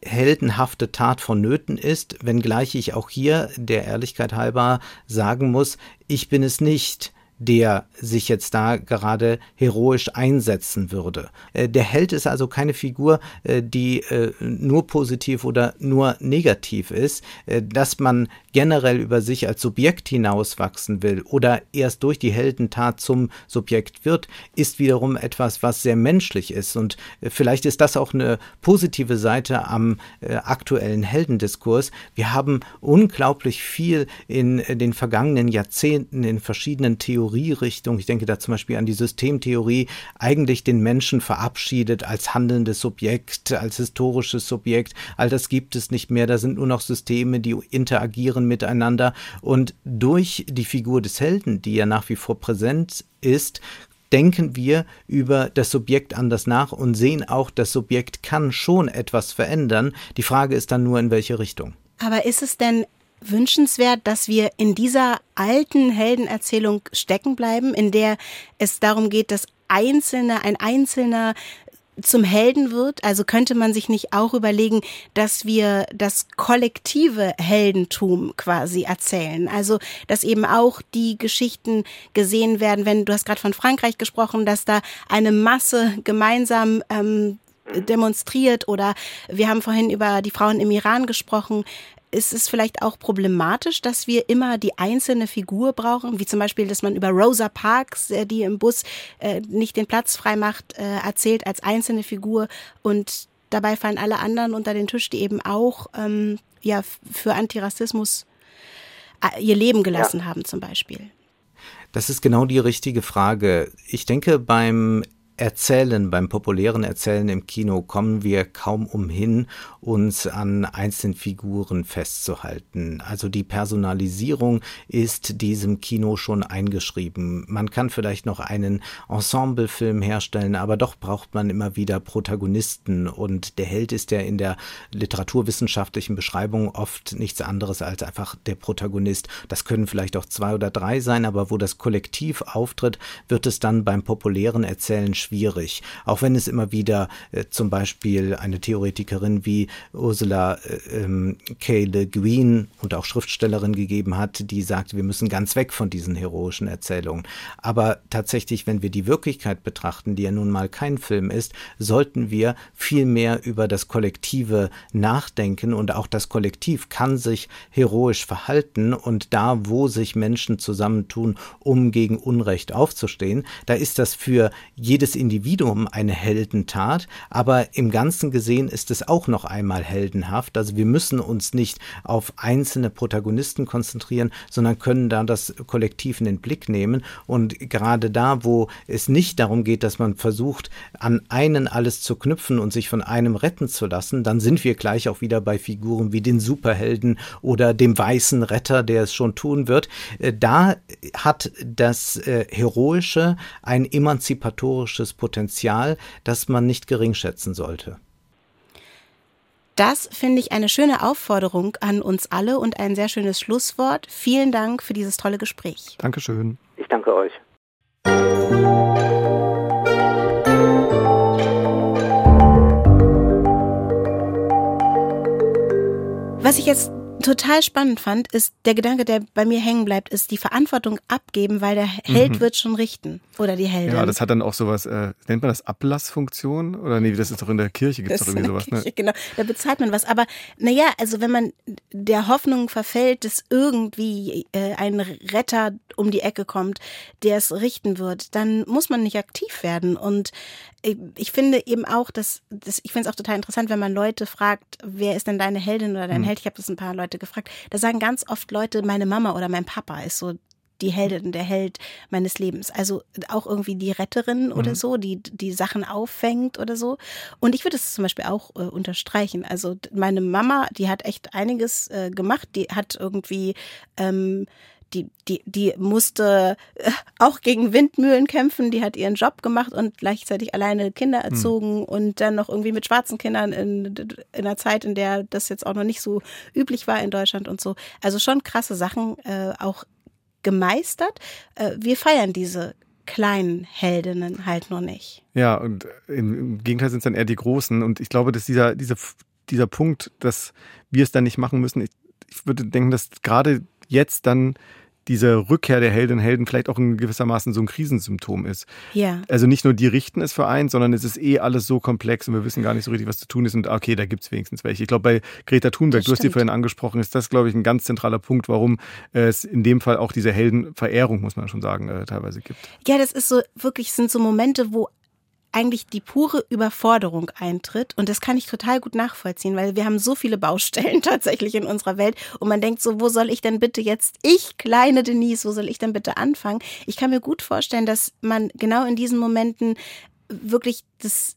heldenhafte Tat vonnöten ist, wenngleich ich auch hier der Ehrlichkeit halber sagen muss, ich bin es nicht, der sich jetzt da gerade heroisch einsetzen würde. Äh, der Held ist also keine Figur, äh, die äh, nur positiv oder nur negativ ist, dass man generell über sich als Subjekt hinauswachsen will oder erst durch die Heldentat zum Subjekt wird, ist wiederum etwas, was sehr menschlich ist. Und vielleicht ist das auch eine positive Seite am aktuellen Heldendiskurs. Wir haben unglaublich viel in den vergangenen Jahrzehnten in verschiedenen Theorien Theorierichtung, ich denke da zum Beispiel an die Systemtheorie, eigentlich den Menschen verabschiedet als handelndes Subjekt, als historisches Subjekt. All das gibt es nicht mehr. Da sind nur noch Systeme, die interagieren miteinander. Und durch die Figur des Helden, die ja nach wie vor präsent ist, denken wir über das Subjekt anders nach und sehen auch, das Subjekt kann schon etwas verändern. Die Frage ist dann nur, in welche Richtung. Aber ist es denn wünschenswert, dass wir in dieser alten Heldenerzählung stecken bleiben, in der es darum geht, dass Einzelne, ein Einzelner zum Helden wird? Also könnte man sich nicht auch überlegen, dass wir das kollektive Heldentum quasi erzählen? Also, dass eben auch die Geschichten gesehen werden, wenn du hast gerade von Frankreich gesprochen, dass da eine Masse gemeinsam ähm, demonstriert oder wir haben vorhin über die Frauen im Iran gesprochen, ist es vielleicht auch problematisch, dass wir immer die einzelne Figur brauchen, wie zum Beispiel, dass man über Rosa Parks, äh, die im Bus äh, nicht den Platz frei macht, äh, erzählt als einzelne Figur und dabei fallen alle anderen unter den Tisch, die eben auch ähm, ja für Antirassismus ihr Leben gelassen ja. haben zum Beispiel. Das ist genau die richtige Frage. Ich denke, beim Erzählen, beim populären Erzählen im Kino kommen wir kaum umhin, uns an einzelnen Figuren festzuhalten. Also die Personalisierung ist diesem Kino schon eingeschrieben. Man kann vielleicht noch einen Ensemblefilm herstellen, aber doch braucht man immer wieder Protagonisten und der Held ist ja in der literaturwissenschaftlichen Beschreibung oft nichts anderes als einfach der Protagonist. Das können vielleicht auch zwei oder drei sein, aber wo das Kollektiv auftritt, wird es dann beim populären Erzählen. Auch wenn es immer wieder äh, zum Beispiel eine Theoretikerin wie Ursula äh, ähm, K. Le Guin und auch Schriftstellerin gegeben hat, die sagt, wir müssen ganz weg von diesen heroischen Erzählungen. Aber tatsächlich, wenn wir die Wirklichkeit betrachten, die ja nun mal kein Film ist, sollten wir viel mehr über das Kollektive nachdenken und auch das Kollektiv kann sich heroisch verhalten und da, wo sich Menschen zusammentun, um gegen Unrecht aufzustehen, da ist das für jedes Individuum eine Heldentat, aber im Ganzen gesehen ist es auch noch einmal heldenhaft. Also wir müssen uns nicht auf einzelne Protagonisten konzentrieren, sondern können da das Kollektiv in den Blick nehmen. Und gerade da, wo es nicht darum geht, dass man versucht, an einen alles zu knüpfen und sich von einem retten zu lassen, dann sind wir gleich auch wieder bei Figuren wie den Superhelden oder dem weißen Retter, der es schon tun wird. Äh, da hat das äh, Heroische ein emanzipatorisches Potenzial, das man nicht geringschätzen sollte. Das finde ich eine schöne Aufforderung an uns alle und ein sehr schönes Schlusswort. Vielen Dank für dieses tolle Gespräch. Dankeschön. Ich danke euch. Was ich jetzt total spannend fand, ist der Gedanke, der bei mir hängen bleibt, ist die Verantwortung abgeben, weil der Held mhm. wird schon richten oder die Heldin. Ja, das hat dann auch sowas, äh, nennt man das Ablassfunktion? Oder nee, das ist doch in der Kirche, gibt es doch irgendwie sowas. Ne? Kirche, ne? Genau, da bezahlt man was. Aber naja, also wenn man der Hoffnung verfällt, dass irgendwie äh, ein Retter um die Ecke kommt, der es richten wird, dann muss man nicht aktiv werden. Und ich finde eben auch, dass, dass ich finde es auch total interessant, wenn man Leute fragt, wer ist denn deine Heldin oder dein mhm. Held? Ich habe das ein paar Leute gefragt. Da sagen ganz oft Leute, meine Mama oder mein Papa ist so die Heldin, der Held meines Lebens. Also auch irgendwie die Retterin mhm. oder so, die die Sachen auffängt oder so. Und ich würde es zum Beispiel auch äh, unterstreichen. Also meine Mama, die hat echt einiges äh, gemacht. Die hat irgendwie ähm, die, die, die musste äh, auch gegen Windmühlen kämpfen, die hat ihren Job gemacht und gleichzeitig alleine Kinder hm. erzogen mhm. und dann noch irgendwie mit schwarzen Kindern in, in einer Zeit, in der das jetzt auch noch nicht so üblich war in Deutschland und so. Also schon krasse Sachen äh, auch gemeistert. Äh, wir feiern diese kleinen Heldinnen halt nur nicht. Ja, und im Gegenteil sind es dann eher die großen. Und ich glaube, dass dieser, dieser, dieser Punkt, dass wir es dann nicht machen müssen, ich, ich würde denken, dass gerade jetzt dann diese Rückkehr der Heldinnen und Helden vielleicht auch in gewissermaßen so ein Krisensymptom ist. Ja. Also nicht nur die richten es vereint, sondern es ist eh alles so komplex und wir wissen gar nicht so richtig, was zu tun ist. Und okay, da gibt's wenigstens welche. Ich glaube, bei Greta Thunberg, du hast die vorhin angesprochen, ist das, glaube ich, ein ganz zentraler Punkt, warum es in dem Fall auch diese Heldenverehrung, muss man schon sagen, äh, teilweise gibt. Ja, das ist so wirklich, sind so Momente, wo eigentlich die pure Überforderung eintritt. Und das kann ich total gut nachvollziehen, weil wir haben so viele Baustellen tatsächlich in unserer Welt. Und man denkt so, wo soll ich denn bitte jetzt, ich kleine Denise, wo soll ich denn bitte anfangen? Ich kann mir gut vorstellen, dass man genau in diesen Momenten wirklich das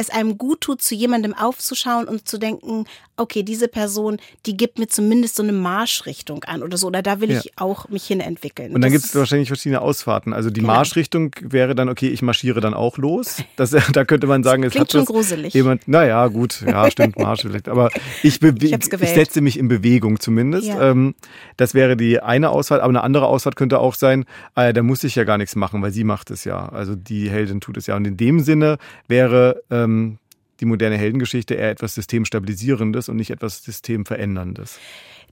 es einem gut tut, zu jemandem aufzuschauen und zu denken, okay, diese Person, die gibt mir zumindest so eine Marschrichtung an oder so, oder da will ja. ich auch mich hin entwickeln. Und dann gibt es wahrscheinlich verschiedene Ausfahrten. Also die genau. Marschrichtung wäre dann, okay, ich marschiere dann auch los. Das, da könnte man sagen, es Klingt hat schon gruselig. jemand, naja, gut, ja, stimmt, Marsch vielleicht. Aber ich, ich, ich, setze mich in Bewegung zumindest. Ja. Ähm, das wäre die eine Ausfahrt, aber eine andere Ausfahrt könnte auch sein, ah, da muss ich ja gar nichts machen, weil sie macht es ja. Also die Heldin tut es ja. Und in dem Sinne wäre ähm, die moderne Heldengeschichte eher etwas Systemstabilisierendes und nicht etwas Systemveränderndes.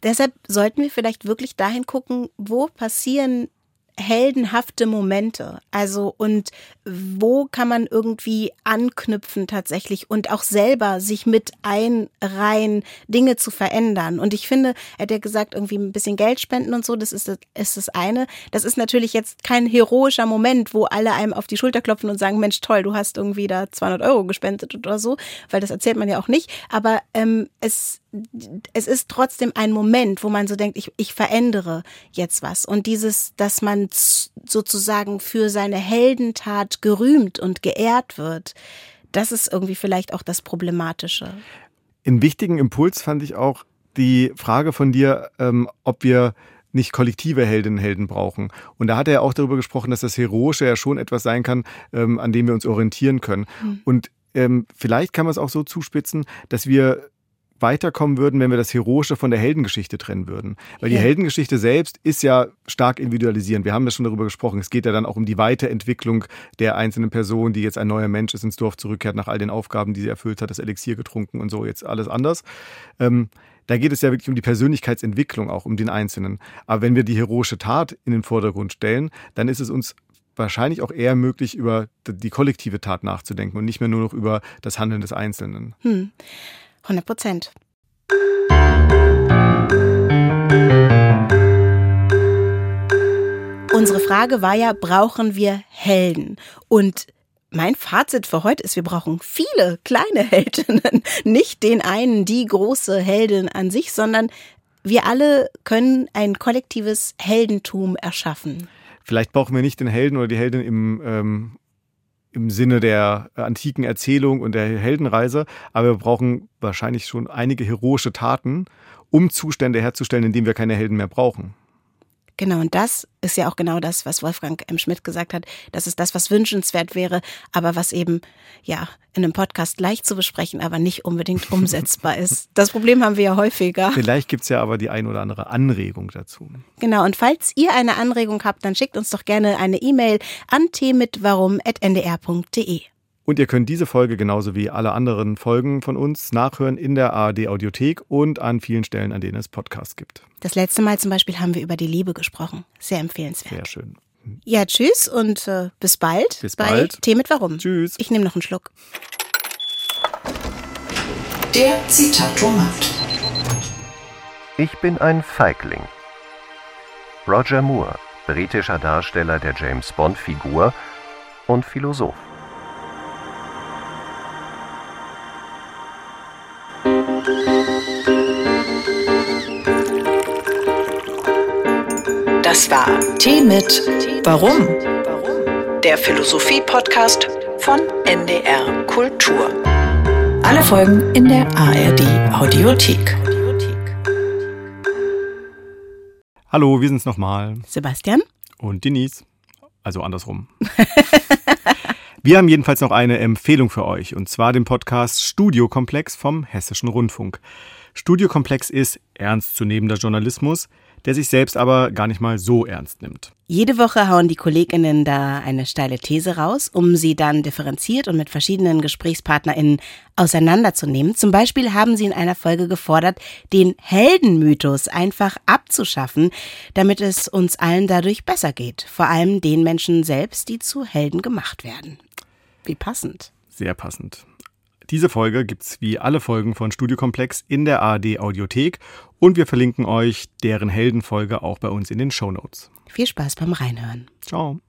Deshalb sollten wir vielleicht wirklich dahin gucken, wo passieren heldenhafte Momente. Also und wo kann man irgendwie anknüpfen tatsächlich und auch selber sich mit einreihen, Dinge zu verändern. Und ich finde, er hat ja gesagt, irgendwie ein bisschen Geld spenden und so, das ist das, ist das eine. Das ist natürlich jetzt kein heroischer Moment, wo alle einem auf die Schulter klopfen und sagen, Mensch, toll, du hast irgendwie da 200 Euro gespendet oder so, weil das erzählt man ja auch nicht. Aber ähm, es es ist trotzdem ein Moment, wo man so denkt, ich, ich verändere jetzt was. Und dieses, dass man sozusagen für seine Heldentat gerühmt und geehrt wird. Das ist irgendwie vielleicht auch das Problematische. Einen wichtigen Impuls fand ich auch die Frage von dir, ähm, ob wir nicht kollektive Heldinnen und Helden brauchen. Und da hat er ja auch darüber gesprochen, dass das Heroische ja schon etwas sein kann, ähm, an dem wir uns orientieren können. Mhm. Und ähm, vielleicht kann man es auch so zuspitzen, dass wir weiterkommen würden, wenn wir das Heroische von der Heldengeschichte trennen würden. Weil die Heldengeschichte selbst ist ja stark individualisierend. Wir haben ja schon darüber gesprochen. Es geht ja dann auch um die Weiterentwicklung der einzelnen Person, die jetzt ein neuer Mensch ist, ins Dorf zurückkehrt nach all den Aufgaben, die sie erfüllt hat, das Elixier getrunken und so, jetzt alles anders. Ähm, da geht es ja wirklich um die Persönlichkeitsentwicklung, auch um den Einzelnen. Aber wenn wir die heroische Tat in den Vordergrund stellen, dann ist es uns wahrscheinlich auch eher möglich, über die kollektive Tat nachzudenken und nicht mehr nur noch über das Handeln des Einzelnen. Hm. 100 Prozent. Unsere Frage war ja, brauchen wir Helden? Und mein Fazit für heute ist, wir brauchen viele kleine Heldinnen. Nicht den einen, die große Heldin an sich, sondern wir alle können ein kollektives Heldentum erschaffen. Vielleicht brauchen wir nicht den Helden oder die Heldin im, ähm, im Sinne der antiken Erzählung und der Heldenreise, aber wir brauchen wahrscheinlich schon einige heroische Taten, um Zustände herzustellen, in denen wir keine Helden mehr brauchen. Genau, und das ist ja auch genau das, was Wolfgang M. Schmidt gesagt hat. Das ist das, was wünschenswert wäre, aber was eben, ja, in einem Podcast leicht zu besprechen, aber nicht unbedingt umsetzbar ist. Das Problem haben wir ja häufiger. Vielleicht gibt's ja aber die ein oder andere Anregung dazu. Genau, und falls ihr eine Anregung habt, dann schickt uns doch gerne eine E-Mail an t-mit-warum.ndr.de. Und ihr könnt diese Folge genauso wie alle anderen Folgen von uns nachhören in der ARD Audiothek und an vielen Stellen, an denen es Podcasts gibt. Das letzte Mal zum Beispiel haben wir über die Liebe gesprochen. Sehr empfehlenswert. Sehr schön. Ja, tschüss und äh, bis bald. Bis bei bald. Tee mit Warum. Tschüss. Ich nehme noch einen Schluck. Der Zitatomat. Ich bin ein Feigling. Roger Moore, britischer Darsteller der James Bond-Figur und Philosoph. Das war Tee mit Warum? Der Philosophie-Podcast von NDR Kultur. Alle Folgen in der ARD Audiothek. Hallo, wir sind's nochmal. Sebastian. Und Denise. Also andersrum. Wir haben jedenfalls noch eine Empfehlung für euch, und zwar den Podcast Studiokomplex vom Hessischen Rundfunk. Studiokomplex ist ernstzunehmender Journalismus, der sich selbst aber gar nicht mal so ernst nimmt. Jede Woche hauen die Kolleginnen da eine steile These raus, um sie dann differenziert und mit verschiedenen GesprächspartnerInnen auseinanderzunehmen. Zum Beispiel haben sie in einer Folge gefordert, den Heldenmythos einfach abzuschaffen, damit es uns allen dadurch besser geht. Vor allem den Menschen selbst, die zu Helden gemacht werden. Wie passend. Sehr passend. Diese Folge gibt's wie alle Folgen von Studiokomplex in der ARD Audiothek und wir verlinken euch deren Heldenfolge auch bei uns in den Show Notes. Viel Spaß beim Reinhören. Ciao.